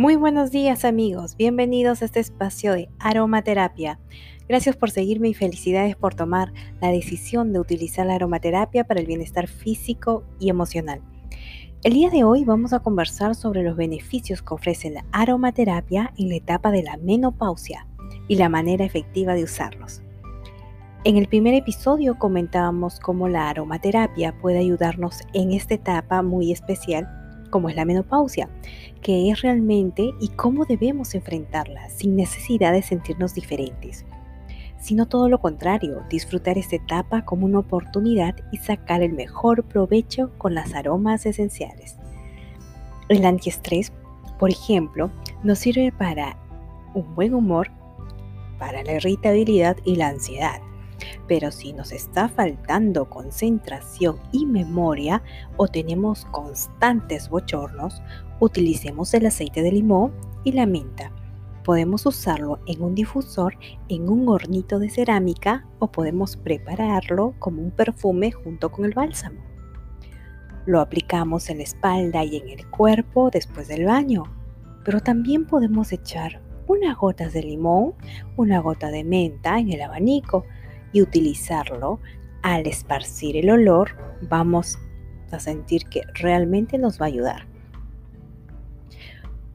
Muy buenos días amigos, bienvenidos a este espacio de aromaterapia. Gracias por seguirme y felicidades por tomar la decisión de utilizar la aromaterapia para el bienestar físico y emocional. El día de hoy vamos a conversar sobre los beneficios que ofrece la aromaterapia en la etapa de la menopausia y la manera efectiva de usarlos. En el primer episodio comentábamos cómo la aromaterapia puede ayudarnos en esta etapa muy especial como es la menopausia, que es realmente y cómo debemos enfrentarla sin necesidad de sentirnos diferentes, sino todo lo contrario, disfrutar esta etapa como una oportunidad y sacar el mejor provecho con las aromas esenciales. El antiestrés, por ejemplo, nos sirve para un buen humor, para la irritabilidad y la ansiedad pero si nos está faltando concentración y memoria o tenemos constantes bochornos, utilicemos el aceite de limón y la menta. Podemos usarlo en un difusor, en un hornito de cerámica o podemos prepararlo como un perfume junto con el bálsamo. Lo aplicamos en la espalda y en el cuerpo después del baño, pero también podemos echar unas gotas de limón, una gota de menta en el abanico y utilizarlo, al esparcir el olor, vamos a sentir que realmente nos va a ayudar.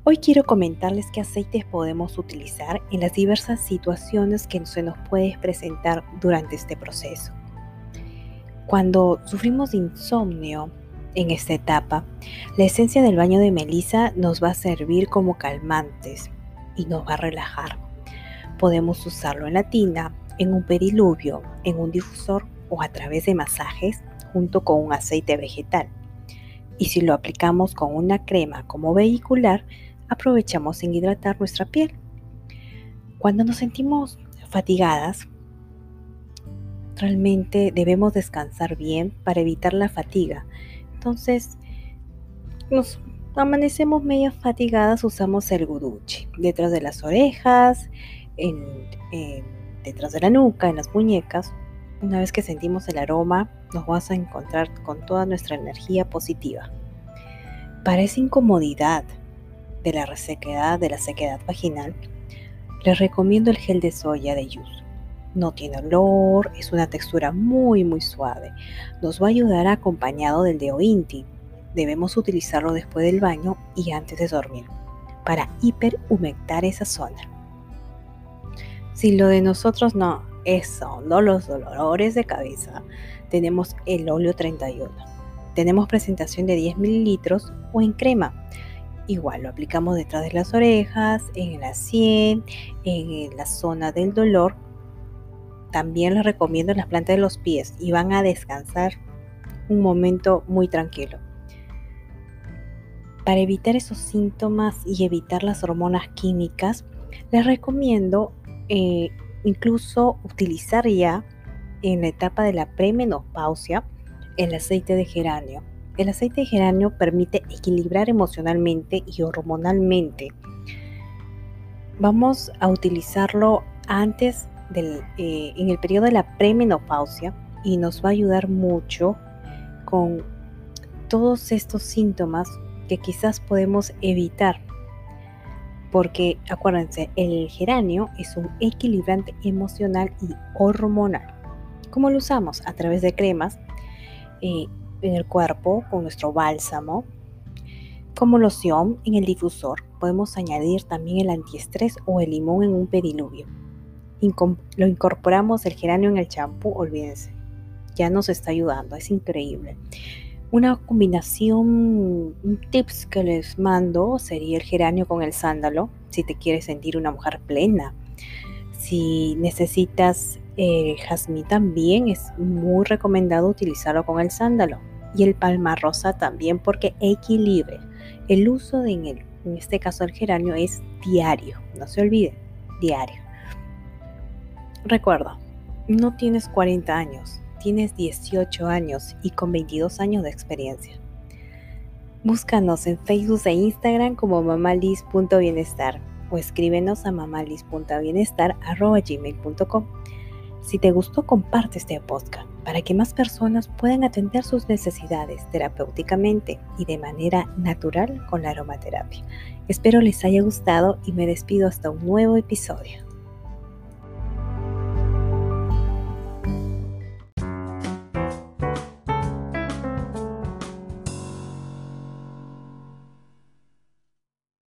Hoy quiero comentarles qué aceites podemos utilizar en las diversas situaciones que se nos puede presentar durante este proceso. Cuando sufrimos insomnio en esta etapa, la esencia del baño de melisa nos va a servir como calmantes y nos va a relajar. Podemos usarlo en la tina, en un periluvio, en un difusor o a través de masajes junto con un aceite vegetal. Y si lo aplicamos con una crema como vehicular, aprovechamos en hidratar nuestra piel. Cuando nos sentimos fatigadas, realmente debemos descansar bien para evitar la fatiga. Entonces, nos amanecemos medio fatigadas, usamos el guduchi detrás de las orejas, en detrás de la nuca, en las muñecas, una vez que sentimos el aroma, nos vamos a encontrar con toda nuestra energía positiva. Para esa incomodidad de la resequedad, de la sequedad vaginal, les recomiendo el gel de soya de Yuzu. No tiene olor, es una textura muy muy suave. Nos va a ayudar acompañado del deo Inti. Debemos utilizarlo después del baño y antes de dormir para hiperhumectar esa zona. Si lo de nosotros no es solo los dolores de cabeza, tenemos el óleo 31. Tenemos presentación de 10 mililitros o en crema. Igual lo aplicamos detrás de las orejas, en la sien, en la zona del dolor. También les recomiendo en las plantas de los pies y van a descansar un momento muy tranquilo. Para evitar esos síntomas y evitar las hormonas químicas, les recomiendo eh, incluso utilizar ya en la etapa de la premenopausia el aceite de geranio. El aceite de geranio permite equilibrar emocionalmente y hormonalmente. Vamos a utilizarlo antes del, eh, en el periodo de la premenopausia y nos va a ayudar mucho con todos estos síntomas que quizás podemos evitar porque acuérdense, el geranio es un equilibrante emocional y hormonal. ¿Cómo lo usamos? A través de cremas eh, en el cuerpo con nuestro bálsamo. Como loción en el difusor, podemos añadir también el antiestrés o el limón en un pediluvio. lo incorporamos el geranio en el champú, olvídense. Ya nos está ayudando, es increíble. Una combinación, tips que les mando sería el geranio con el sándalo, si te quieres sentir una mujer plena. Si necesitas el jazmín también es muy recomendado utilizarlo con el sándalo. Y el palma rosa también porque equilibra. El uso de en, en este caso el geranio es diario, no se olvide, diario. Recuerda, no tienes 40 años, tienes 18 años y con 22 años de experiencia. Búscanos en Facebook e Instagram como mamalis.bienestar o escríbenos a mamalis.bienestar.gmail.com. Si te gustó, comparte este podcast. para que más personas puedan atender sus necesidades terapéuticamente y de manera natural con la aromaterapia. Espero les haya gustado y me despido hasta un nuevo episodio.